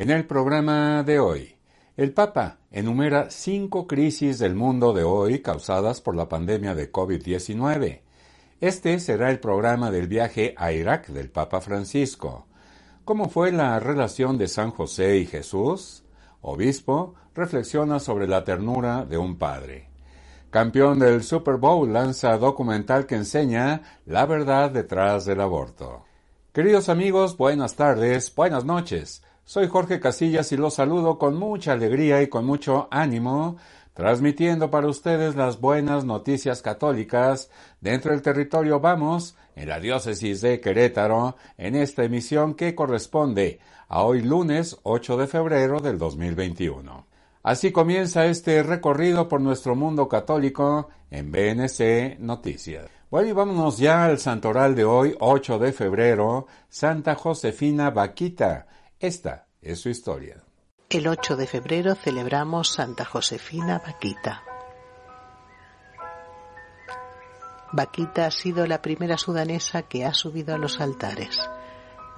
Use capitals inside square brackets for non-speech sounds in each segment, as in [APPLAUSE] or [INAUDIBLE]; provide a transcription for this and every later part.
En el programa de hoy, el Papa enumera cinco crisis del mundo de hoy causadas por la pandemia de COVID-19. Este será el programa del viaje a Irak del Papa Francisco. ¿Cómo fue la relación de San José y Jesús? Obispo reflexiona sobre la ternura de un padre. Campeón del Super Bowl lanza documental que enseña la verdad detrás del aborto. Queridos amigos, buenas tardes, buenas noches. Soy Jorge Casillas y los saludo con mucha alegría y con mucho ánimo, transmitiendo para ustedes las buenas noticias católicas dentro del territorio Vamos, en la diócesis de Querétaro, en esta emisión que corresponde a hoy lunes 8 de febrero del 2021. Así comienza este recorrido por nuestro mundo católico en BNC Noticias. Bueno, y vámonos ya al santoral de hoy, 8 de febrero, Santa Josefina Vaquita, esta es su historia. El 8 de febrero celebramos Santa Josefina Vaquita. Vaquita ha sido la primera sudanesa que ha subido a los altares.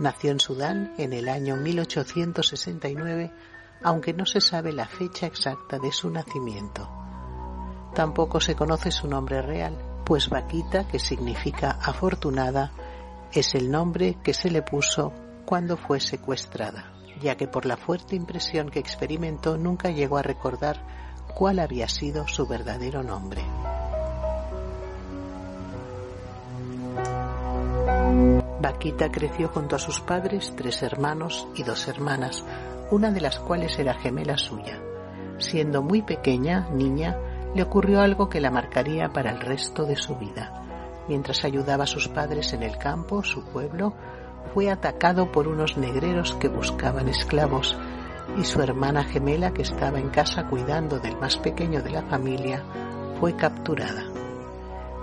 Nació en Sudán en el año 1869, aunque no se sabe la fecha exacta de su nacimiento. Tampoco se conoce su nombre real, pues Vaquita, que significa afortunada, es el nombre que se le puso cuando fue secuestrada, ya que por la fuerte impresión que experimentó nunca llegó a recordar cuál había sido su verdadero nombre. Vaquita creció junto a sus padres, tres hermanos y dos hermanas, una de las cuales era gemela suya. Siendo muy pequeña, niña, le ocurrió algo que la marcaría para el resto de su vida. Mientras ayudaba a sus padres en el campo, su pueblo, fue atacado por unos negreros que buscaban esclavos y su hermana gemela que estaba en casa cuidando del más pequeño de la familia fue capturada.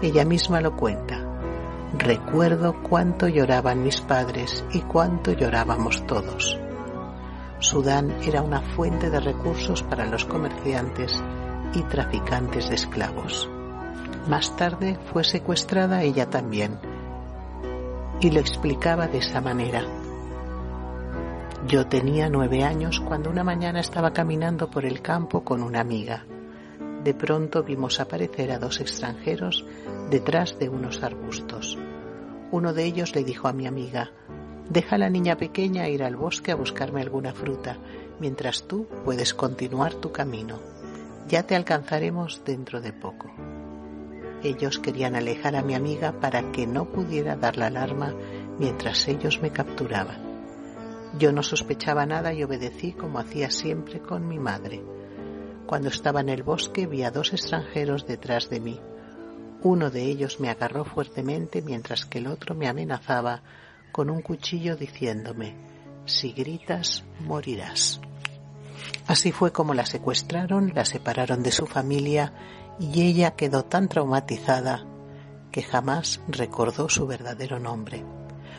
Ella misma lo cuenta. Recuerdo cuánto lloraban mis padres y cuánto llorábamos todos. Sudán era una fuente de recursos para los comerciantes y traficantes de esclavos. Más tarde fue secuestrada ella también y lo explicaba de esa manera. Yo tenía nueve años cuando una mañana estaba caminando por el campo con una amiga. De pronto vimos aparecer a dos extranjeros detrás de unos arbustos. Uno de ellos le dijo a mi amiga, deja a la niña pequeña ir al bosque a buscarme alguna fruta, mientras tú puedes continuar tu camino. Ya te alcanzaremos dentro de poco. Ellos querían alejar a mi amiga para que no pudiera dar la alarma mientras ellos me capturaban. Yo no sospechaba nada y obedecí como hacía siempre con mi madre. Cuando estaba en el bosque vi a dos extranjeros detrás de mí. Uno de ellos me agarró fuertemente mientras que el otro me amenazaba con un cuchillo diciéndome, si gritas, morirás. Así fue como la secuestraron, la separaron de su familia y ella quedó tan traumatizada que jamás recordó su verdadero nombre.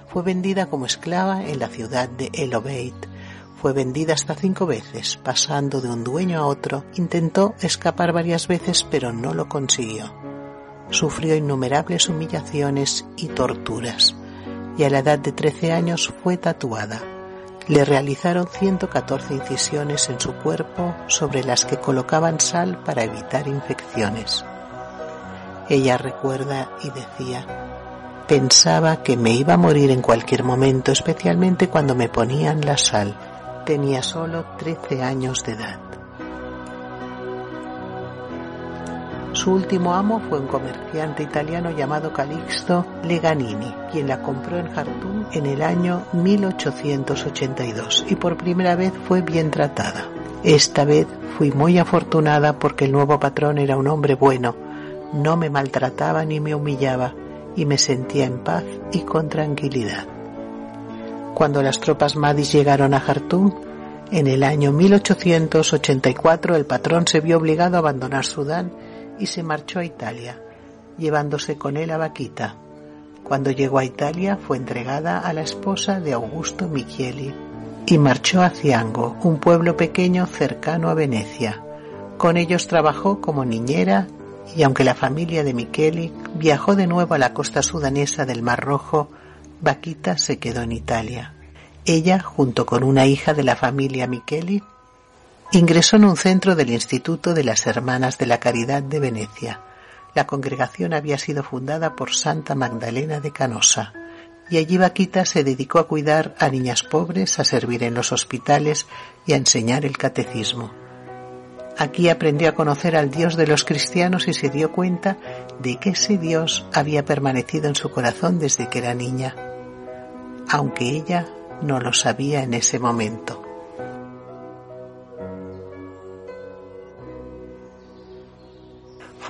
Fue vendida como esclava en la ciudad de El Obeid. Fue vendida hasta cinco veces, pasando de un dueño a otro. Intentó escapar varias veces, pero no lo consiguió. Sufrió innumerables humillaciones y torturas, y a la edad de 13 años fue tatuada le realizaron 114 incisiones en su cuerpo sobre las que colocaban sal para evitar infecciones. Ella recuerda y decía, pensaba que me iba a morir en cualquier momento, especialmente cuando me ponían la sal. Tenía solo 13 años de edad. Su último amo fue un comerciante italiano llamado Calixto Leganini, quien la compró en Jartum en el año 1882 y por primera vez fue bien tratada. Esta vez fui muy afortunada porque el nuevo patrón era un hombre bueno, no me maltrataba ni me humillaba y me sentía en paz y con tranquilidad. Cuando las tropas Madis llegaron a Jartum, en el año 1884 el patrón se vio obligado a abandonar Sudán y se marchó a Italia, llevándose con él a Vaquita. Cuando llegó a Italia fue entregada a la esposa de Augusto Michieli y marchó a Ciango, un pueblo pequeño cercano a Venecia. Con ellos trabajó como niñera y aunque la familia de Micheli viajó de nuevo a la costa sudanesa del Mar Rojo, Vaquita se quedó en Italia. Ella, junto con una hija de la familia Micheli, ingresó en un centro del Instituto de las Hermanas de la Caridad de Venecia. La congregación había sido fundada por Santa Magdalena de Canosa y allí Vaquita se dedicó a cuidar a niñas pobres, a servir en los hospitales y a enseñar el catecismo. Aquí aprendió a conocer al Dios de los cristianos y se dio cuenta de que ese Dios había permanecido en su corazón desde que era niña, aunque ella no lo sabía en ese momento.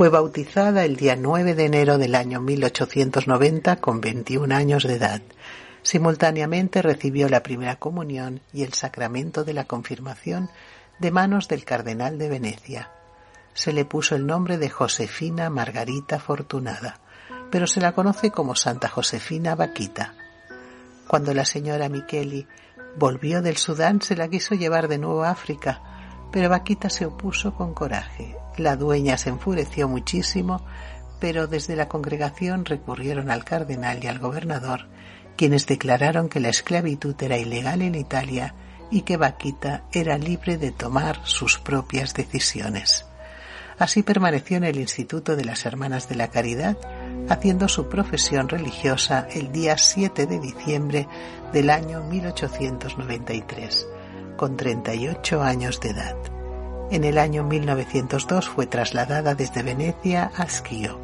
Fue bautizada el día 9 de enero del año 1890 con 21 años de edad. Simultáneamente recibió la primera comunión y el sacramento de la confirmación de manos del cardenal de Venecia. Se le puso el nombre de Josefina Margarita Fortunada, pero se la conoce como Santa Josefina Vaquita. Cuando la señora Micheli volvió del Sudán se la quiso llevar de nuevo a África, pero Vaquita se opuso con coraje. La dueña se enfureció muchísimo, pero desde la congregación recurrieron al cardenal y al gobernador, quienes declararon que la esclavitud era ilegal en Italia y que Vaquita era libre de tomar sus propias decisiones. Así permaneció en el Instituto de las Hermanas de la Caridad, haciendo su profesión religiosa el día 7 de diciembre del año 1893, con 38 años de edad. En el año 1902 fue trasladada desde Venecia a Schio,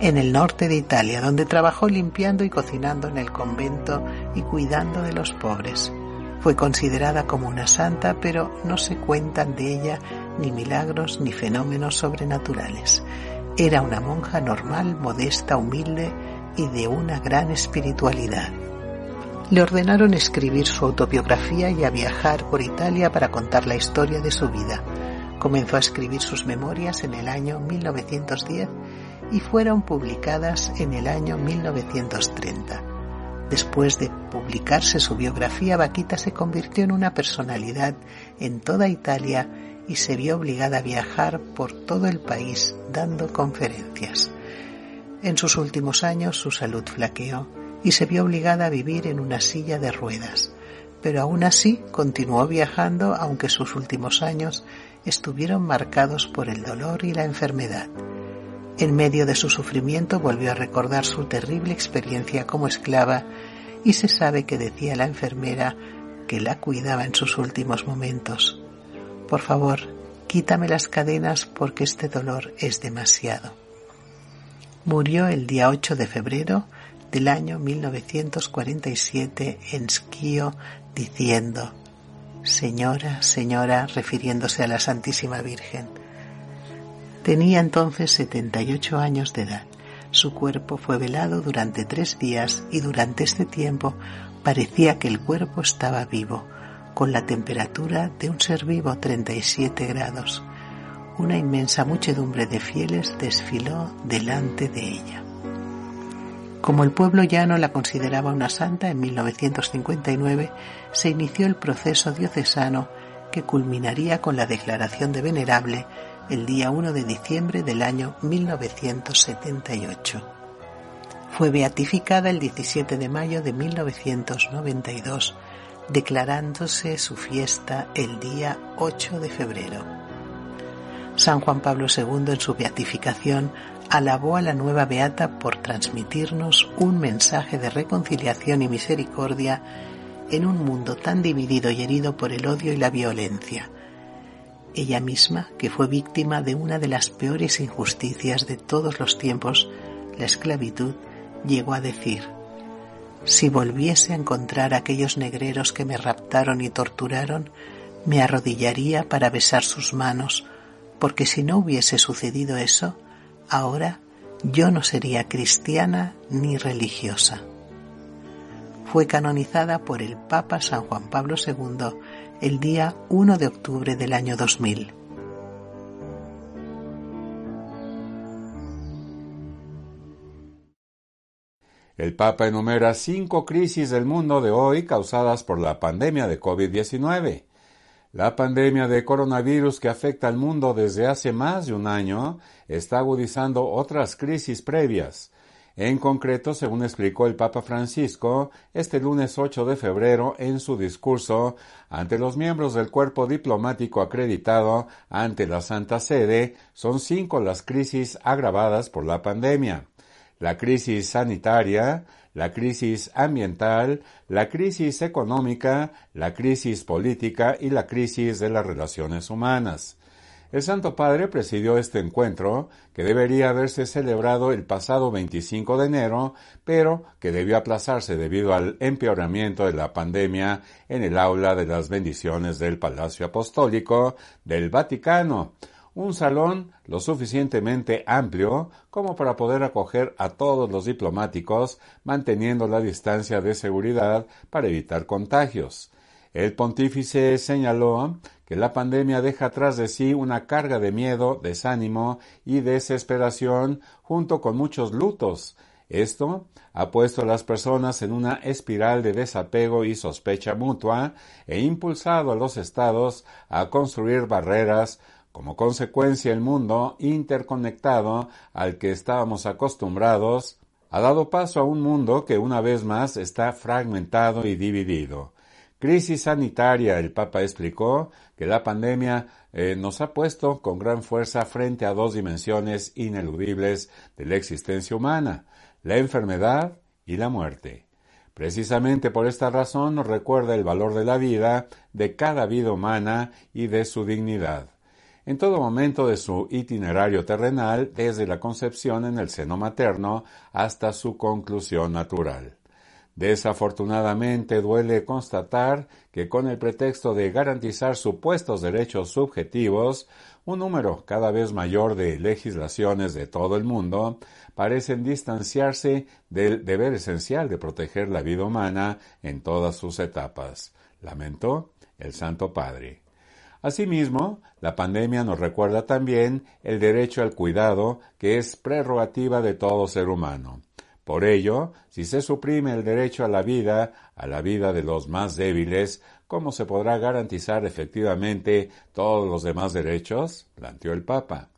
en el norte de Italia, donde trabajó limpiando y cocinando en el convento y cuidando de los pobres. Fue considerada como una santa, pero no se cuentan de ella ni milagros ni fenómenos sobrenaturales. Era una monja normal, modesta, humilde y de una gran espiritualidad. Le ordenaron escribir su autobiografía y a viajar por Italia para contar la historia de su vida. Comenzó a escribir sus memorias en el año 1910 y fueron publicadas en el año 1930. Después de publicarse su biografía, Vaquita se convirtió en una personalidad en toda Italia y se vio obligada a viajar por todo el país dando conferencias. En sus últimos años su salud flaqueó y se vio obligada a vivir en una silla de ruedas, pero aún así continuó viajando aunque sus últimos años estuvieron marcados por el dolor y la enfermedad. En medio de su sufrimiento volvió a recordar su terrible experiencia como esclava y se sabe que decía la enfermera que la cuidaba en sus últimos momentos. Por favor, quítame las cadenas porque este dolor es demasiado. Murió el día 8 de febrero del año 1947 en Skio diciendo, Señora, señora, refiriéndose a la Santísima Virgen, Tenía entonces 78 años de edad. Su cuerpo fue velado durante tres días y durante este tiempo parecía que el cuerpo estaba vivo, con la temperatura de un ser vivo 37 grados. Una inmensa muchedumbre de fieles desfiló delante de ella. Como el pueblo llano la consideraba una santa, en 1959 se inició el proceso diocesano que culminaría con la declaración de venerable el día 1 de diciembre del año 1978. Fue beatificada el 17 de mayo de 1992, declarándose su fiesta el día 8 de febrero. San Juan Pablo II en su beatificación alabó a la nueva beata por transmitirnos un mensaje de reconciliación y misericordia en un mundo tan dividido y herido por el odio y la violencia, ella misma, que fue víctima de una de las peores injusticias de todos los tiempos, la esclavitud, llegó a decir, si volviese a encontrar a aquellos negreros que me raptaron y torturaron, me arrodillaría para besar sus manos, porque si no hubiese sucedido eso, ahora yo no sería cristiana ni religiosa. fue canonizada por el Papa San Juan Pablo II el día 1 de octubre del año 2000. El Papa enumera cinco crisis del mundo de hoy causadas por la pandemia de COVID-19. La pandemia de coronavirus que afecta al mundo desde hace más de un año está agudizando otras crisis previas. En concreto, según explicó el Papa Francisco este lunes 8 de febrero en su discurso ante los miembros del cuerpo diplomático acreditado ante la Santa Sede, son cinco las crisis agravadas por la pandemia. La crisis sanitaria, la crisis ambiental, la crisis económica, la crisis política y la crisis de las relaciones humanas. El Santo Padre presidió este encuentro, que debería haberse celebrado el pasado 25 de enero, pero que debió aplazarse debido al empeoramiento de la pandemia en el aula de las bendiciones del Palacio Apostólico del Vaticano, un salón lo suficientemente amplio como para poder acoger a todos los diplomáticos, manteniendo la distancia de seguridad para evitar contagios. El pontífice señaló que la pandemia deja atrás de sí una carga de miedo, desánimo y desesperación junto con muchos lutos. Esto ha puesto a las personas en una espiral de desapego y sospecha mutua e impulsado a los estados a construir barreras como consecuencia, el mundo interconectado al que estábamos acostumbrados ha dado paso a un mundo que una vez más está fragmentado y dividido. Crisis sanitaria, el Papa explicó que la pandemia eh, nos ha puesto con gran fuerza frente a dos dimensiones ineludibles de la existencia humana, la enfermedad y la muerte. Precisamente por esta razón nos recuerda el valor de la vida, de cada vida humana y de su dignidad en todo momento de su itinerario terrenal, desde la concepción en el seno materno hasta su conclusión natural. Desafortunadamente duele constatar que con el pretexto de garantizar supuestos derechos subjetivos, un número cada vez mayor de legislaciones de todo el mundo parecen distanciarse del deber esencial de proteger la vida humana en todas sus etapas, lamentó el Santo Padre. Asimismo, la pandemia nos recuerda también el derecho al cuidado, que es prerrogativa de todo ser humano. Por ello, si se suprime el derecho a la vida, a la vida de los más débiles, ¿cómo se podrá garantizar efectivamente todos los demás derechos? planteó el Papa.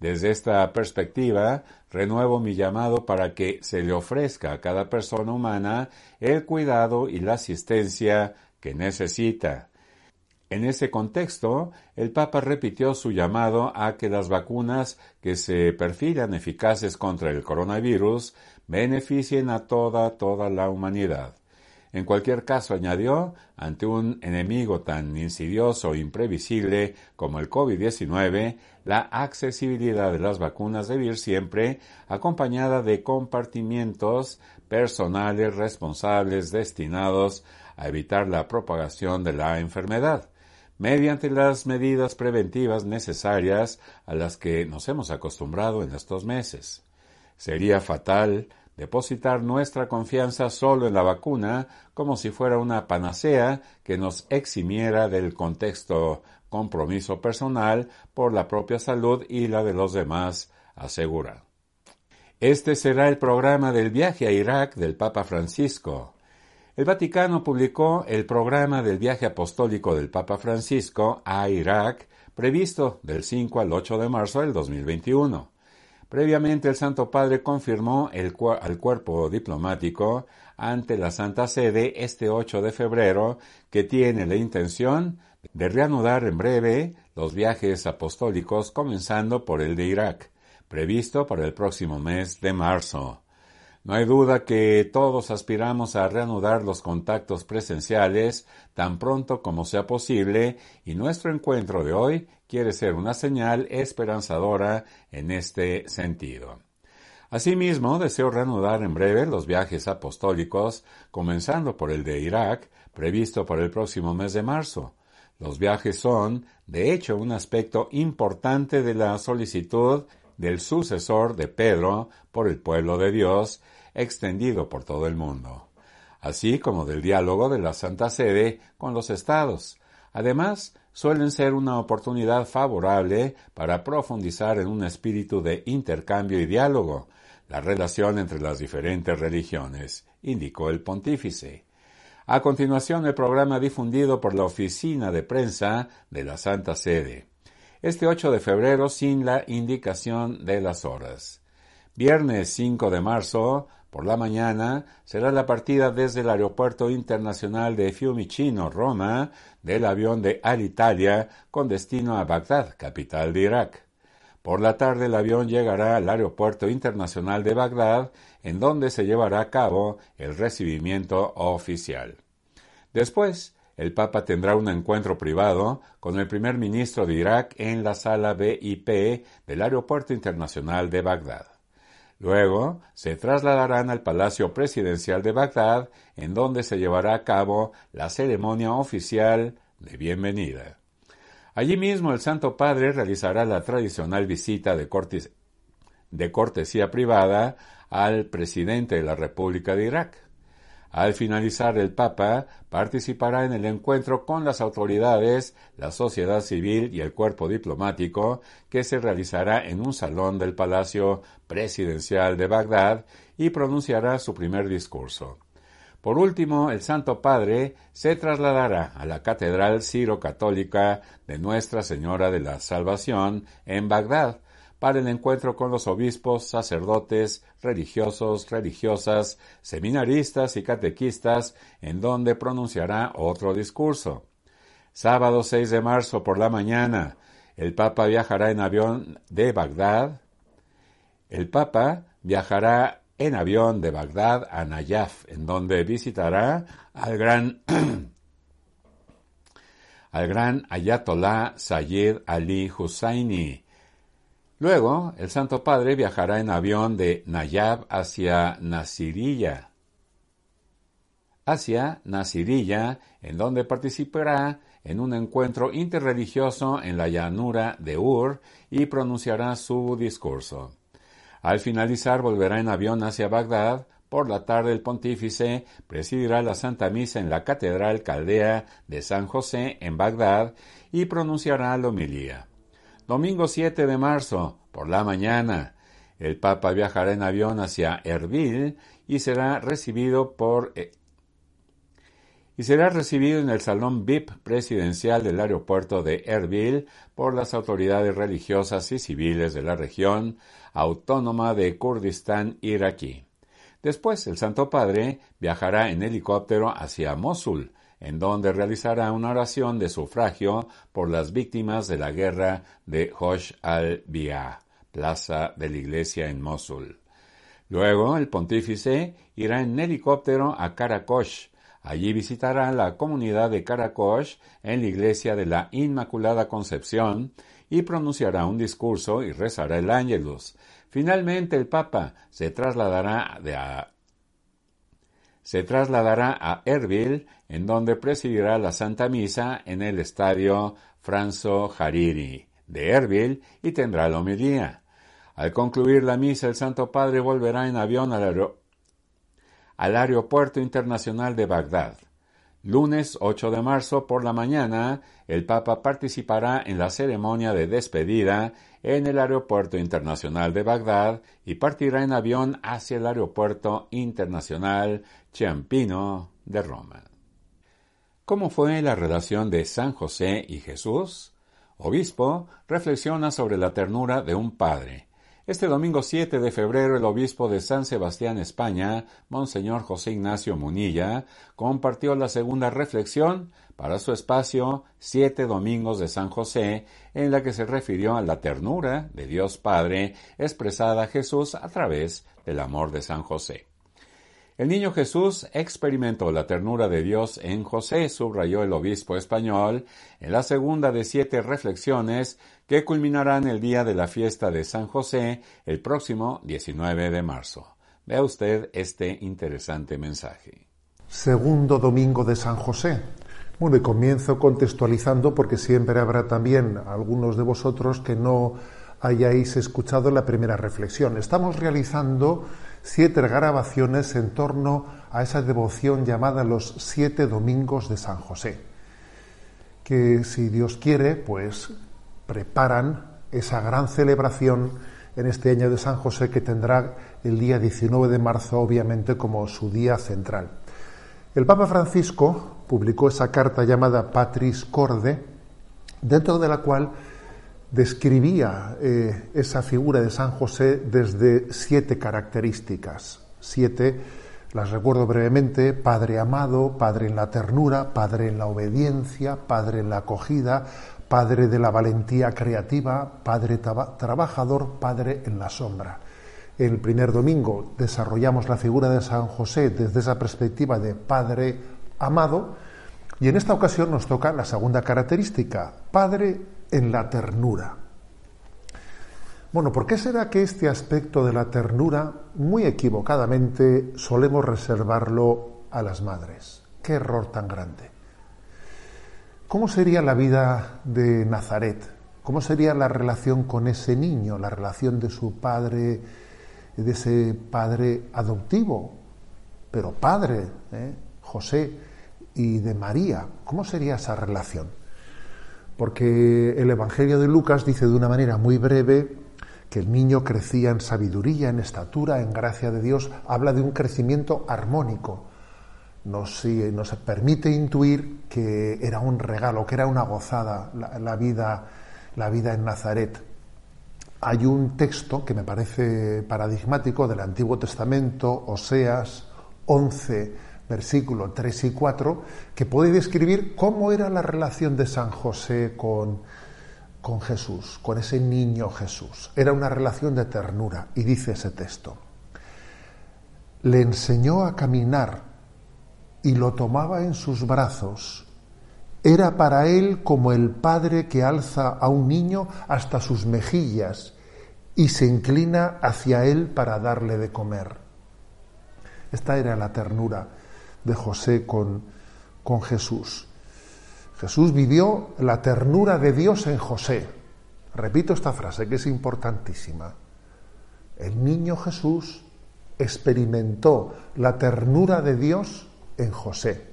Desde esta perspectiva, renuevo mi llamado para que se le ofrezca a cada persona humana el cuidado y la asistencia que necesita, en ese contexto, el Papa repitió su llamado a que las vacunas que se perfilan eficaces contra el coronavirus beneficien a toda, toda la humanidad. En cualquier caso, añadió, ante un enemigo tan insidioso e imprevisible como el COVID-19, la accesibilidad de las vacunas debe ir siempre acompañada de compartimientos personales responsables destinados a evitar la propagación de la enfermedad mediante las medidas preventivas necesarias a las que nos hemos acostumbrado en estos meses. Sería fatal depositar nuestra confianza solo en la vacuna como si fuera una panacea que nos eximiera del contexto compromiso personal por la propia salud y la de los demás, asegura. Este será el programa del viaje a Irak del Papa Francisco. El Vaticano publicó el programa del viaje apostólico del Papa Francisco a Irak, previsto del 5 al 8 de marzo del 2021. Previamente el Santo Padre confirmó el al cuerpo diplomático ante la Santa Sede este 8 de febrero que tiene la intención de reanudar en breve los viajes apostólicos comenzando por el de Irak, previsto para el próximo mes de marzo. No hay duda que todos aspiramos a reanudar los contactos presenciales tan pronto como sea posible y nuestro encuentro de hoy quiere ser una señal esperanzadora en este sentido. Asimismo, deseo reanudar en breve los viajes apostólicos, comenzando por el de Irak, previsto para el próximo mes de marzo. Los viajes son, de hecho, un aspecto importante de la solicitud del sucesor de Pedro por el pueblo de Dios, extendido por todo el mundo. así como del diálogo de la Santa Sede con los estados. Además, suelen ser una oportunidad favorable para profundizar en un espíritu de intercambio y diálogo, la relación entre las diferentes religiones, indicó el pontífice. A continuación, el programa difundido por la Oficina de Prensa de la Santa Sede. Este 8 de febrero sin la indicación de las horas. Viernes 5 de marzo, por la mañana, será la partida desde el Aeropuerto Internacional de Fiumicino, Roma, del avión de Alitalia con destino a Bagdad, capital de Irak. Por la tarde el avión llegará al Aeropuerto Internacional de Bagdad, en donde se llevará a cabo el recibimiento oficial. Después, el Papa tendrá un encuentro privado con el primer ministro de Irak en la sala VIP del Aeropuerto Internacional de Bagdad. Luego se trasladarán al Palacio Presidencial de Bagdad, en donde se llevará a cabo la ceremonia oficial de bienvenida. Allí mismo el Santo Padre realizará la tradicional visita de, cortesía privada al presidente de la República de Irak. Al finalizar, el Papa participará en el encuentro con las autoridades, la sociedad civil y el cuerpo diplomático que se realizará en un salón del Palacio Presidencial de Bagdad y pronunciará su primer discurso. Por último, el Santo Padre se trasladará a la Catedral Ciro-Católica de Nuestra Señora de la Salvación en Bagdad, para el encuentro con los obispos, sacerdotes, religiosos, religiosas, seminaristas y catequistas, en donde pronunciará otro discurso. Sábado 6 de marzo por la mañana, el Papa viajará en avión de Bagdad. El Papa viajará en avión de Bagdad a Nayaf, en donde visitará al gran [CLEARS THROAT] al gran Ayatollah Sayyid Ali Husseini, Luego, el Santo Padre viajará en avión de Nayab hacia Nasirilla, hacia Nasirilla, en donde participará en un encuentro interreligioso en la llanura de Ur y pronunciará su discurso. Al finalizar volverá en avión hacia Bagdad. Por la tarde el pontífice presidirá la Santa Misa en la Catedral Caldea de San José en Bagdad y pronunciará la homilía. Domingo 7 de marzo, por la mañana, el Papa viajará en avión hacia Erbil y será recibido por eh, y será recibido en el salón VIP presidencial del aeropuerto de Erbil por las autoridades religiosas y civiles de la región autónoma de Kurdistán iraquí. Después, el Santo Padre viajará en helicóptero hacia Mosul, en donde realizará una oración de sufragio por las víctimas de la guerra de Hosh al-Bia, plaza de la iglesia en Mosul. Luego, el pontífice irá en helicóptero a Karakosh. Allí visitará la comunidad de Karakosh en la iglesia de la Inmaculada Concepción y pronunciará un discurso y rezará el ángelus. Finalmente, el Papa se trasladará de a se trasladará a Erbil, en donde presidirá la Santa Misa en el estadio Franzo Hariri de Erbil y tendrá la homilía. Al concluir la misa, el Santo Padre volverá en avión al, al Aeropuerto Internacional de Bagdad. Lunes 8 de marzo por la mañana, el Papa participará en la ceremonia de despedida en el Aeropuerto Internacional de Bagdad y partirá en avión hacia el Aeropuerto Internacional Ciampino de Roma. ¿Cómo fue la relación de San José y Jesús? Obispo reflexiona sobre la ternura de un padre este domingo 7 de febrero, el obispo de San Sebastián, España, Monseñor José Ignacio Munilla, compartió la segunda reflexión para su espacio Siete Domingos de San José, en la que se refirió a la ternura de Dios Padre expresada a Jesús a través del amor de San José. El niño Jesús experimentó la ternura de Dios en José, subrayó el obispo español, en la segunda de siete reflexiones que culminarán el día de la fiesta de San José el próximo 19 de marzo. Vea usted este interesante mensaje. Segundo domingo de San José. Bueno, y comienzo contextualizando porque siempre habrá también algunos de vosotros que no hayáis escuchado la primera reflexión. Estamos realizando siete grabaciones en torno a esa devoción llamada los siete domingos de San José, que si Dios quiere, pues preparan esa gran celebración en este año de San José que tendrá el día 19 de marzo, obviamente, como su día central. El Papa Francisco publicó esa carta llamada Patris Corde, dentro de la cual describía eh, esa figura de San José desde siete características. Siete, las recuerdo brevemente, Padre amado, Padre en la ternura, Padre en la obediencia, Padre en la acogida, Padre de la valentía creativa, Padre trabajador, Padre en la sombra. El primer domingo desarrollamos la figura de San José desde esa perspectiva de Padre amado y en esta ocasión nos toca la segunda característica, Padre en la ternura. Bueno, ¿por qué será que este aspecto de la ternura, muy equivocadamente, solemos reservarlo a las madres? Qué error tan grande. ¿Cómo sería la vida de Nazaret? ¿Cómo sería la relación con ese niño, la relación de su padre, de ese padre adoptivo, pero padre, ¿eh? José, y de María? ¿Cómo sería esa relación? Porque el Evangelio de Lucas dice de una manera muy breve que el niño crecía en sabiduría, en estatura, en gracia de Dios, habla de un crecimiento armónico nos, nos permite intuir que era un regalo, que era una gozada la, vida, la vida en Nazaret. Hay un texto que me parece paradigmático del Antiguo Testamento, Oseas 11, versículos 3 y 4, que puede describir cómo era la relación de San José con, con Jesús, con ese niño Jesús. Era una relación de ternura, y dice ese texto. Le enseñó a caminar y lo tomaba en sus brazos. Era para él como el padre que alza a un niño hasta sus mejillas y se inclina hacia él para darle de comer. Esta era la ternura de José con, con Jesús. Jesús vivió la ternura de Dios en José. Repito esta frase que es importantísima. El niño Jesús experimentó la ternura de Dios en José.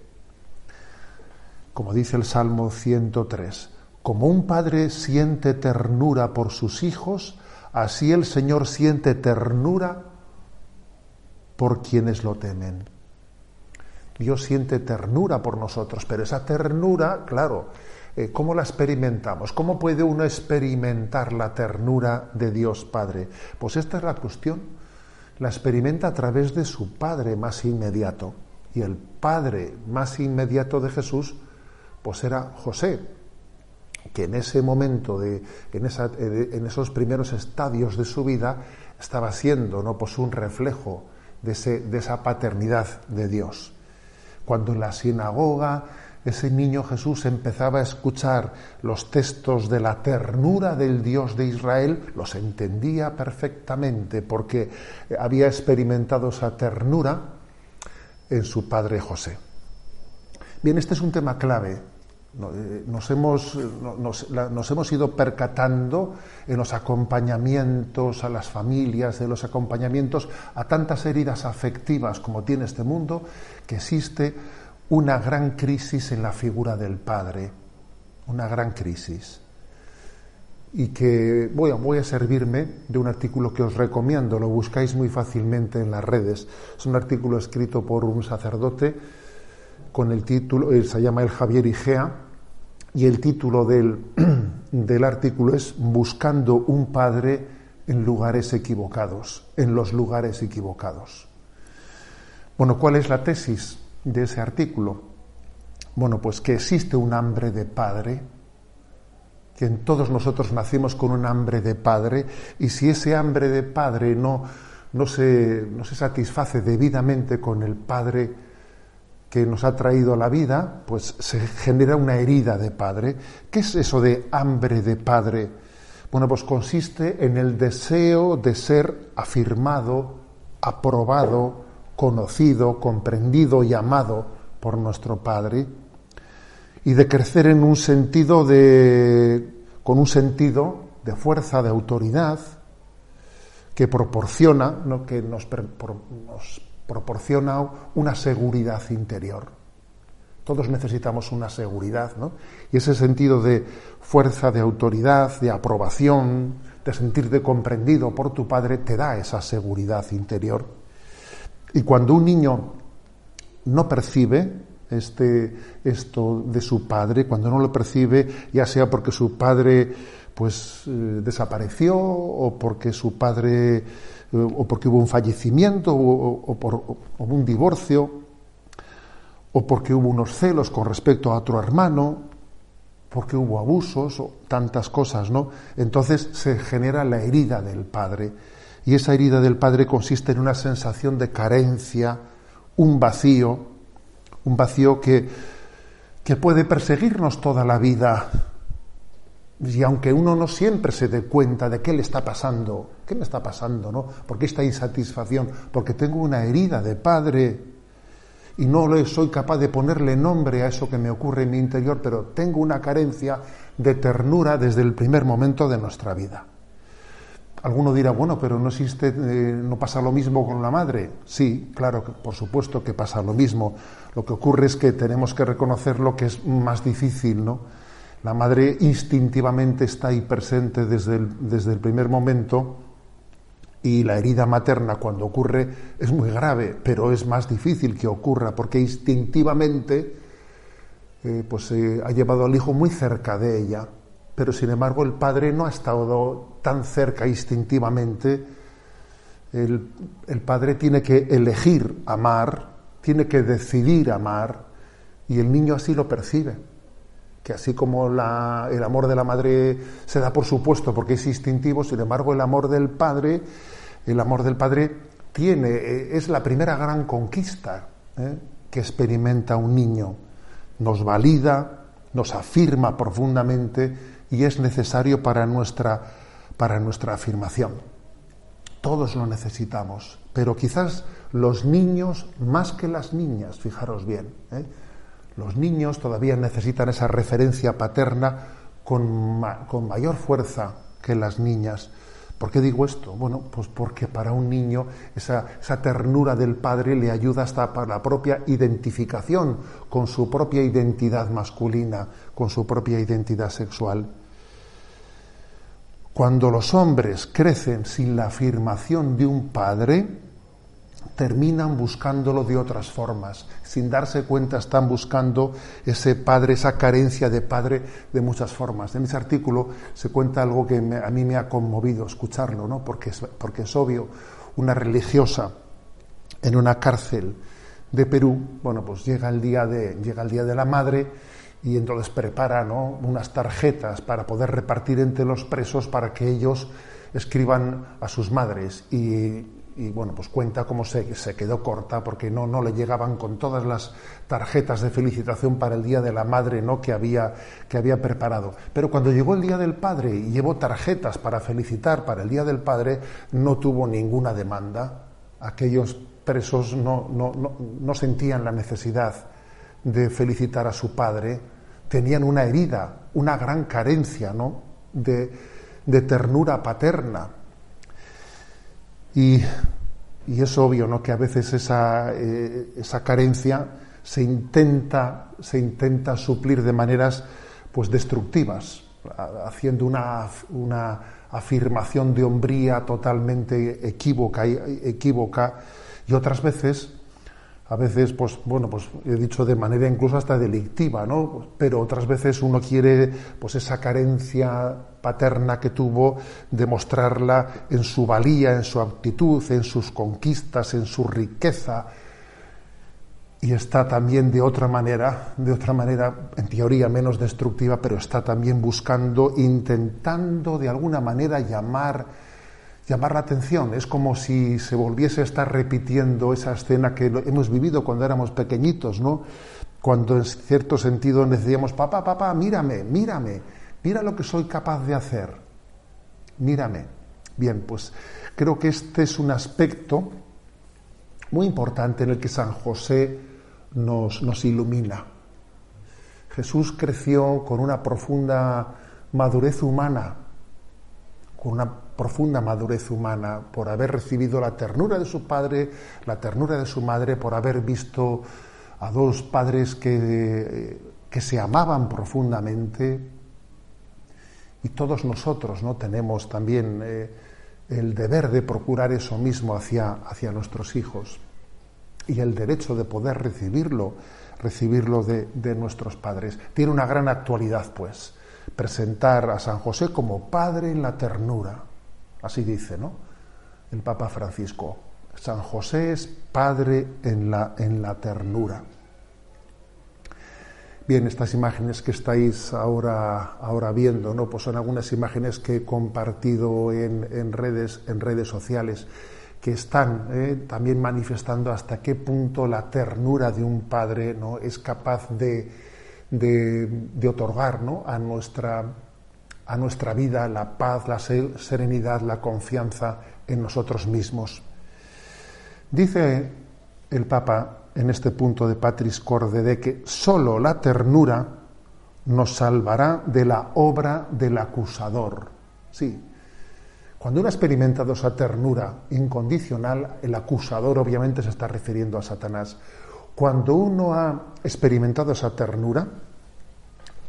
Como dice el Salmo 103, como un padre siente ternura por sus hijos, así el Señor siente ternura por quienes lo temen. Dios siente ternura por nosotros, pero esa ternura, claro, eh, ¿cómo la experimentamos? ¿Cómo puede uno experimentar la ternura de Dios Padre? Pues esta es la cuestión. La experimenta a través de su Padre más inmediato y el padre más inmediato de Jesús, pues era José, que en ese momento, de, en, en, esos primeros estadios de su vida, estaba siendo ¿no? pues un reflejo de, ese, de esa paternidad de Dios. Cuando en la sinagoga ese niño Jesús empezaba a escuchar los textos de la ternura del Dios de Israel, los entendía perfectamente porque había experimentado esa ternura en su padre José. Bien, este es un tema clave. Eh, nos hemos, nos, hemos ido percatando en los acompañamientos a las familias, en los acompañamientos a tantas heridas afectivas como tiene este mundo, que existe una gran crisis en la figura del padre, una gran crisis y que voy a, voy a servirme de un artículo que os recomiendo, lo buscáis muy fácilmente en las redes. Es un artículo escrito por un sacerdote con el título, él se llama el Javier Igea, y el título del, [CLEARS THROAT] del artículo es Buscando un padre en lugares equivocados, en los lugares equivocados. Bueno, ¿cuál es la tesis de ese artículo? Bueno, pues que existe un hambre de padre que en todos nosotros nacimos con un hambre de padre y si ese hambre de padre no, no, se, no se satisface debidamente con el padre que nos ha traído a la vida, pues se genera una herida de padre. ¿Qué es eso de hambre de padre? Bueno, pues consiste en el deseo de ser afirmado, aprobado, conocido, comprendido y amado por nuestro Padre y de crecer en un sentido de, con un sentido de fuerza, de autoridad, que proporciona, que nos, proporciona una seguridad interior. Todos necesitamos una seguridad, ¿no? Y ese sentido de fuerza, de autoridad, de aprobación, de sentirte comprendido por tu padre, te da esa seguridad interior. Y cuando un niño no percibe este, esto de su padre, cuando no lo percibe, ya sea porque su padre pues eh, desapareció o porque su padre o porque hubo un fallecimiento o, por un divorcio o porque hubo unos celos con respecto a otro hermano, porque hubo abusos o tantas cosas, ¿no? Entonces se genera la herida del padre y esa herida del padre consiste en una sensación de carencia, un vacío, un vacío que, que puede perseguirnos toda la vida. Y aunque uno no siempre se dé cuenta de qué le está pasando, qué me está pasando, ¿no? Porque esta insatisfacción, porque tengo una herida de padre y no soy capaz de ponerle nombre a eso que me ocurre en mi interior, pero tengo una carencia de ternura desde el primer momento de nuestra vida. Alguno dirá, bueno, pero no existe, eh, no pasa lo mismo con la madre. Sí, claro, por supuesto que pasa lo mismo. Lo que ocurre es que tenemos que reconocer lo que es más difícil, ¿no? La madre instintivamente está ahí presente desde el, desde el primer momento y la herida materna cuando ocurre es muy grave, pero es más difícil que ocurra porque instintivamente eh, pues, eh, ha llevado al hijo muy cerca de ella pero sin embargo el padre no ha estado tan cerca instintivamente. El, padre tiene que elegir amar, tiene que decidir amar, y el niño así lo percibe. Que así como el amor de la madre se da por supuesto porque es instintivo, sin embargo el amor del padre, el amor del padre tiene, eh, es la primera gran conquista ¿eh? que experimenta un niño. Nos valida, nos afirma profundamente y es necesario para nuestra, para nuestra afirmación. Todos lo necesitamos, pero quizás los niños más que las niñas, fijaros bien, ¿eh? Los niños todavía necesitan esa referencia paterna con, con mayor fuerza que las niñas. ¿Por qué digo esto? Bueno, pues porque para un niño esa, esa, ternura del padre le ayuda hasta para la propia identificación con su propia identidad masculina, con su propia identidad sexual. Cuando los hombres crecen sin la afirmación de un padre, terminan buscándolo de otras formas. Sin darse cuenta están buscando ese padre, esa carencia de padre de muchas formas. En ese artículo se cuenta algo que a mí me ha conmovido escucharlo, ¿no? porque, es, porque es obvio, una religiosa en una cárcel de Perú, bueno, pues llega el día de, llega el día de la madre y entonces prepara unas tarjetas para poder repartir entre los presos para que ellos escriban a sus madres y, bueno, pues cuenta cómo se, se, quedó corta porque no, no le llegaban con todas las tarjetas de felicitación para el Día de la Madre ¿no? que, había, que había preparado. Pero cuando llegó el Día del Padre y llevó tarjetas para felicitar para el Día del Padre, no tuvo ninguna demanda. Aquellos presos no, no, no, no sentían la necesidad de felicitar a su padre tenían una herida, una gran carencia ¿no? de, ternura paterna. Y, es obvio ¿no? que a veces esa, eh, esa carencia se intenta, se intenta suplir de maneras pues, destructivas, haciendo una, una afirmación de hombría totalmente equívoca, equívoca y otras veces a veces, pues bueno, pues he dicho de manera incluso hasta delictiva, ¿no? Pero otras veces uno quiere, pues esa carencia paterna que tuvo, demostrarla en su valía, en su aptitud, en sus conquistas, en su riqueza. Y está también de otra manera, de otra manera, en teoría menos destructiva, pero está también buscando, intentando de alguna manera llamar llamar la atención. Es como si se volviese a estar repitiendo esa escena que hemos vivido cuando éramos pequeñitos, ¿no? Cuando en cierto sentido decíamos, papá, papá, mírame, mírame, mira lo que soy capaz de hacer, mírame. Bien, pues creo que este es un aspecto muy importante en el que San José nos, nos ilumina. Jesús creció con una profunda madurez humana, con una profunda madurez humana, por haber recibido la ternura de su padre, la ternura de su madre, por haber visto a dos padres que, que se amaban profundamente. Y todos nosotros ¿no? tenemos también eh, el deber de procurar eso mismo hacia, hacia nuestros hijos y el derecho de poder recibirlo, recibirlo de, de nuestros padres. Tiene una gran actualidad, pues presentar a San José como Padre en la ternura. Así dice, ¿no? El Papa Francisco. San José es Padre en la, en la ternura. Bien, estas imágenes que estáis ahora, ahora viendo, ¿no? Pues son algunas imágenes que he compartido en, redes, en redes sociales que están ¿eh? también manifestando hasta qué punto la ternura de un padre ¿no? es capaz de, de, otorgar a, nuestra, a nuestra vida la paz, la serenidad, la confianza en nosotros mismos. Dice el Papa en este punto de Patris Corde de que sólo la ternura nos salvará de la obra del acusador. Sí, cuando uno ha experimentado esa ternura incondicional, el acusador obviamente se está refiriendo a Satanás. Cuando uno ha experimentado esa ternura,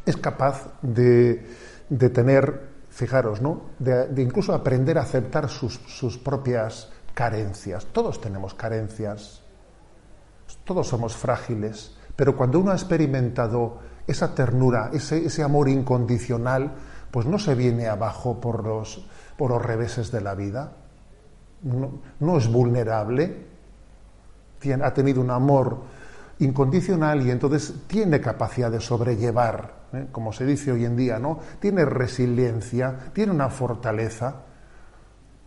es capaz de, tener, fijaros, ¿no? De, incluso aprender a aceptar sus, sus propias carencias. Todos tenemos carencias, todos somos frágiles, pero cuando uno ha experimentado esa ternura, ese, ese amor incondicional, pues no se viene abajo por los, por los reveses de la vida, no, no es vulnerable, ha tenido un amor incondicional y entonces tiene capacidad de sobrellevar, ¿eh? como se dice hoy en día, ¿no? Tiene resiliencia, tiene una fortaleza.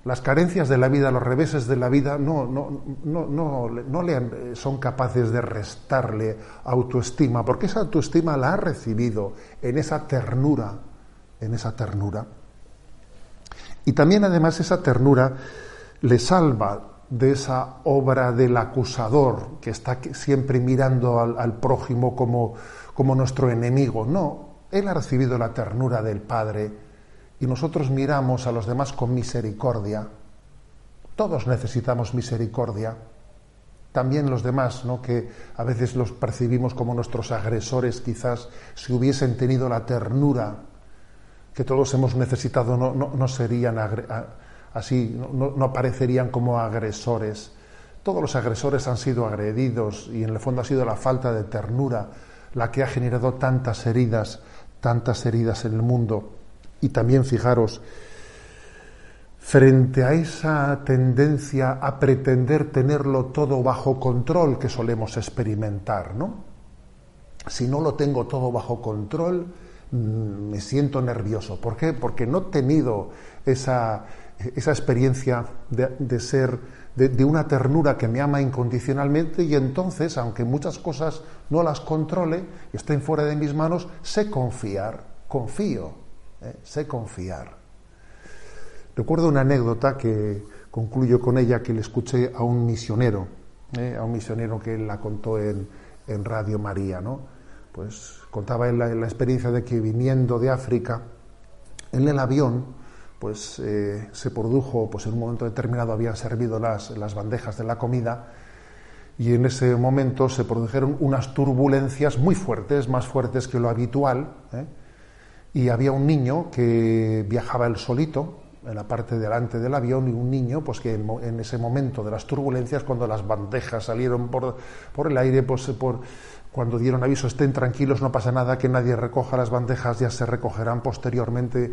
Las carencias de la vida, los reveses de la vida, no, no, no, no le son capaces de restarle autoestima, porque esa autoestima la ha recibido en esa ternura, en esa ternura. Y también además esa ternura le salva de esa obra del acusador que está siempre mirando al, prójimo como, como nuestro enemigo. No, él ha recibido la ternura del Padre y nosotros miramos a los demás con misericordia. Todos necesitamos misericordia. También los demás, ¿no? que a veces los percibimos como nuestros agresores, quizás si hubiesen tenido la ternura que todos hemos necesitado, no, no, no serían así, no, aparecerían como agresores. Todos los agresores han sido agredidos y en el fondo ha sido la falta de ternura la que ha generado tantas heridas, tantas heridas en el mundo. Y también fijaros, frente a esa tendencia a pretender tenerlo todo bajo control que solemos experimentar, ¿no? Si no lo tengo todo bajo control, mm, me siento nervioso. ¿Por qué? Porque no he tenido esa, esa experiencia de, ser, de, una ternura que me ama incondicionalmente y entonces, aunque muchas cosas no las controle y estén fuera de mis manos, sé confiar, confío, ¿eh? sé confiar. Recuerdo una anécdota que concluyo con ella que le escuché a un misionero, ¿eh? a un misionero que la contó en, Radio María, ¿no? Pues contaba él la experiencia de que viniendo de África, en el avión, pues eh, se produjo, pues en un momento determinado habían servido las, las, bandejas de la comida y en ese momento se produjeron unas turbulencias muy fuertes, más fuertes que lo habitual, ¿eh? y había un niño que viajaba él solito en la parte delante del avión y un niño pues que en, ese momento de las turbulencias cuando las bandejas salieron por, por el aire pues por cuando dieron aviso estén tranquilos no pasa nada que nadie recoja las bandejas ya se recogerán posteriormente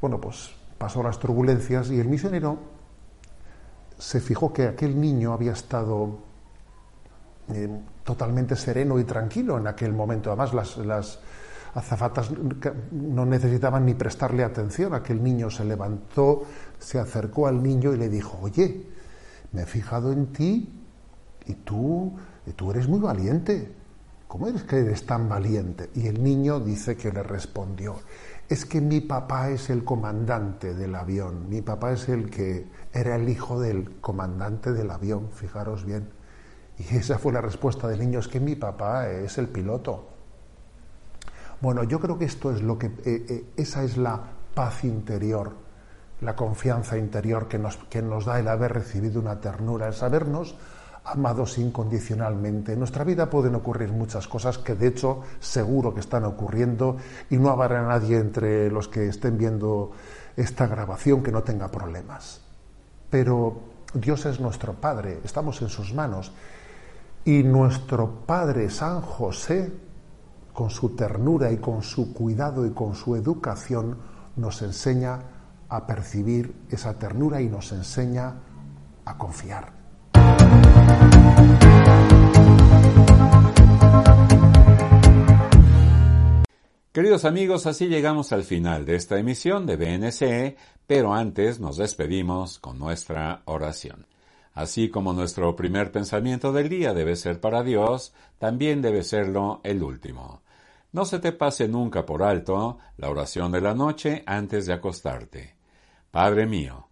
bueno pues pasó las turbulencias y el misionero se fijó que aquel niño había estado eh, totalmente sereno y tranquilo en aquel momento. Además, las, las azafatas no necesitaban ni prestarle atención. Aquel niño se levantó, se acercó al niño y le dijo, oye, me he fijado en ti y tú, y tú eres muy valiente. ¿Cómo eres que eres tan valiente? Y el niño dice que le respondió, es que mi papá es el comandante del avión, mi papá es el que era el hijo del comandante del avión, fijaros bien. Y esa fue la respuesta del niño, es que mi papá es el piloto. Bueno, yo creo que esto es lo que, eh, eh, esa es la paz interior, la confianza interior que nos, que nos da el haber recibido una ternura, el sabernos amados incondicionalmente. En nuestra vida pueden ocurrir muchas cosas que de hecho seguro que están ocurriendo y no habrá nadie entre los que estén viendo esta grabación que no tenga problemas. Pero Dios es nuestro Padre, estamos en sus manos y nuestro Padre San José, con su ternura y con su cuidado y con su educación, nos enseña a percibir esa ternura y nos enseña a confiar. Queridos amigos, así llegamos al final de esta emisión de BNC, pero antes nos despedimos con nuestra oración. Así como nuestro primer pensamiento del día debe ser para Dios, también debe serlo el último. No se te pase nunca por alto la oración de la noche antes de acostarte. Padre mío,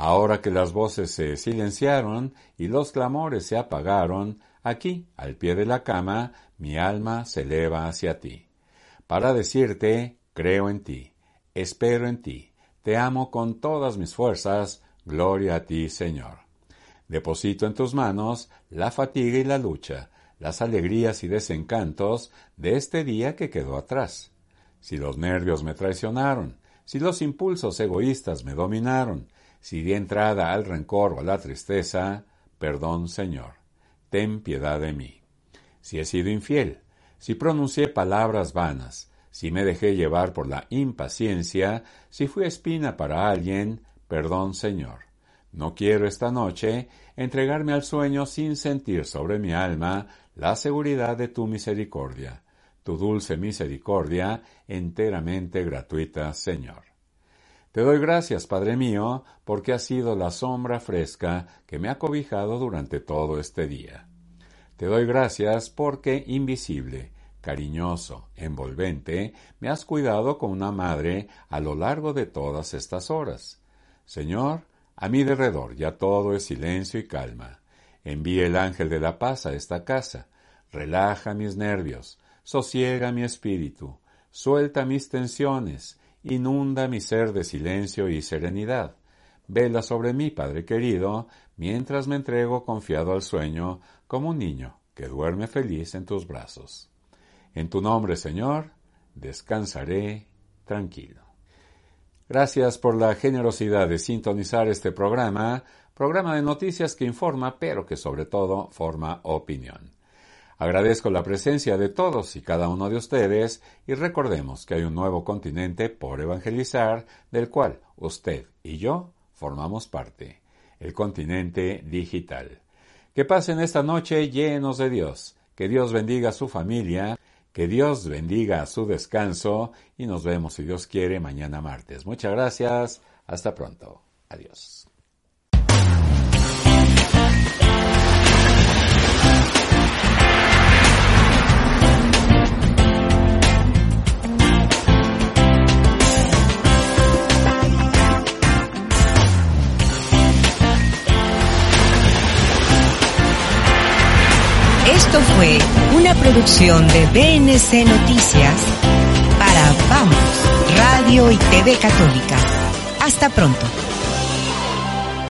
ahora que las voces se silenciaron y los clamores se apagaron, aquí, al pie de la cama, mi alma se eleva hacia ti. Para decirte, creo en ti, espero en ti, te amo con todas mis fuerzas, gloria a ti, Señor. Deposito en tus manos la fatiga y la lucha, las alegrías y desencantos de este día que quedó atrás. Si los nervios me traicionaron, si los impulsos egoístas me dominaron, si di entrada al rencor o a la tristeza, perdón, Señor, ten piedad de mí. Si he sido infiel, si pronuncié palabras vanas, si me dejé llevar por la impaciencia, si fui espina para alguien, perdón, Señor. No quiero esta noche entregarme al sueño sin sentir sobre mi alma la seguridad de tu misericordia, tu dulce misericordia enteramente gratuita, Señor. Te doy gracias, Padre mío, porque has sido la sombra fresca que me ha cobijado durante todo este día. Te doy gracias porque invisible, cariñoso, envolvente, me has cuidado como una madre a lo largo de todas estas horas. Señor, a mi derredor ya todo es silencio y calma. Envíe el ángel de la paz a esta casa. Relaja mis nervios, sosiega mi espíritu, suelta mis tensiones, inunda mi ser de silencio y serenidad. Vela sobre mí, Padre querido, mientras me entrego confiado al sueño como un niño que duerme feliz en tus brazos. En tu nombre, Señor, descansaré tranquilo. Gracias por la generosidad de sintonizar este programa, programa de noticias que informa, pero que sobre todo forma opinión. Agradezco la presencia de todos y cada uno de ustedes y recordemos que hay un nuevo continente por evangelizar del cual usted y yo formamos parte, el continente digital. Que pasen esta noche llenos de Dios, que Dios bendiga a su familia, que Dios bendiga su descanso y nos vemos, si Dios quiere, mañana martes. Muchas gracias. Hasta pronto. Adiós. Esto fue una producción de BNC Noticias para Vamos, Radio y TV Católica. Hasta pronto.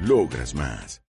Logras más.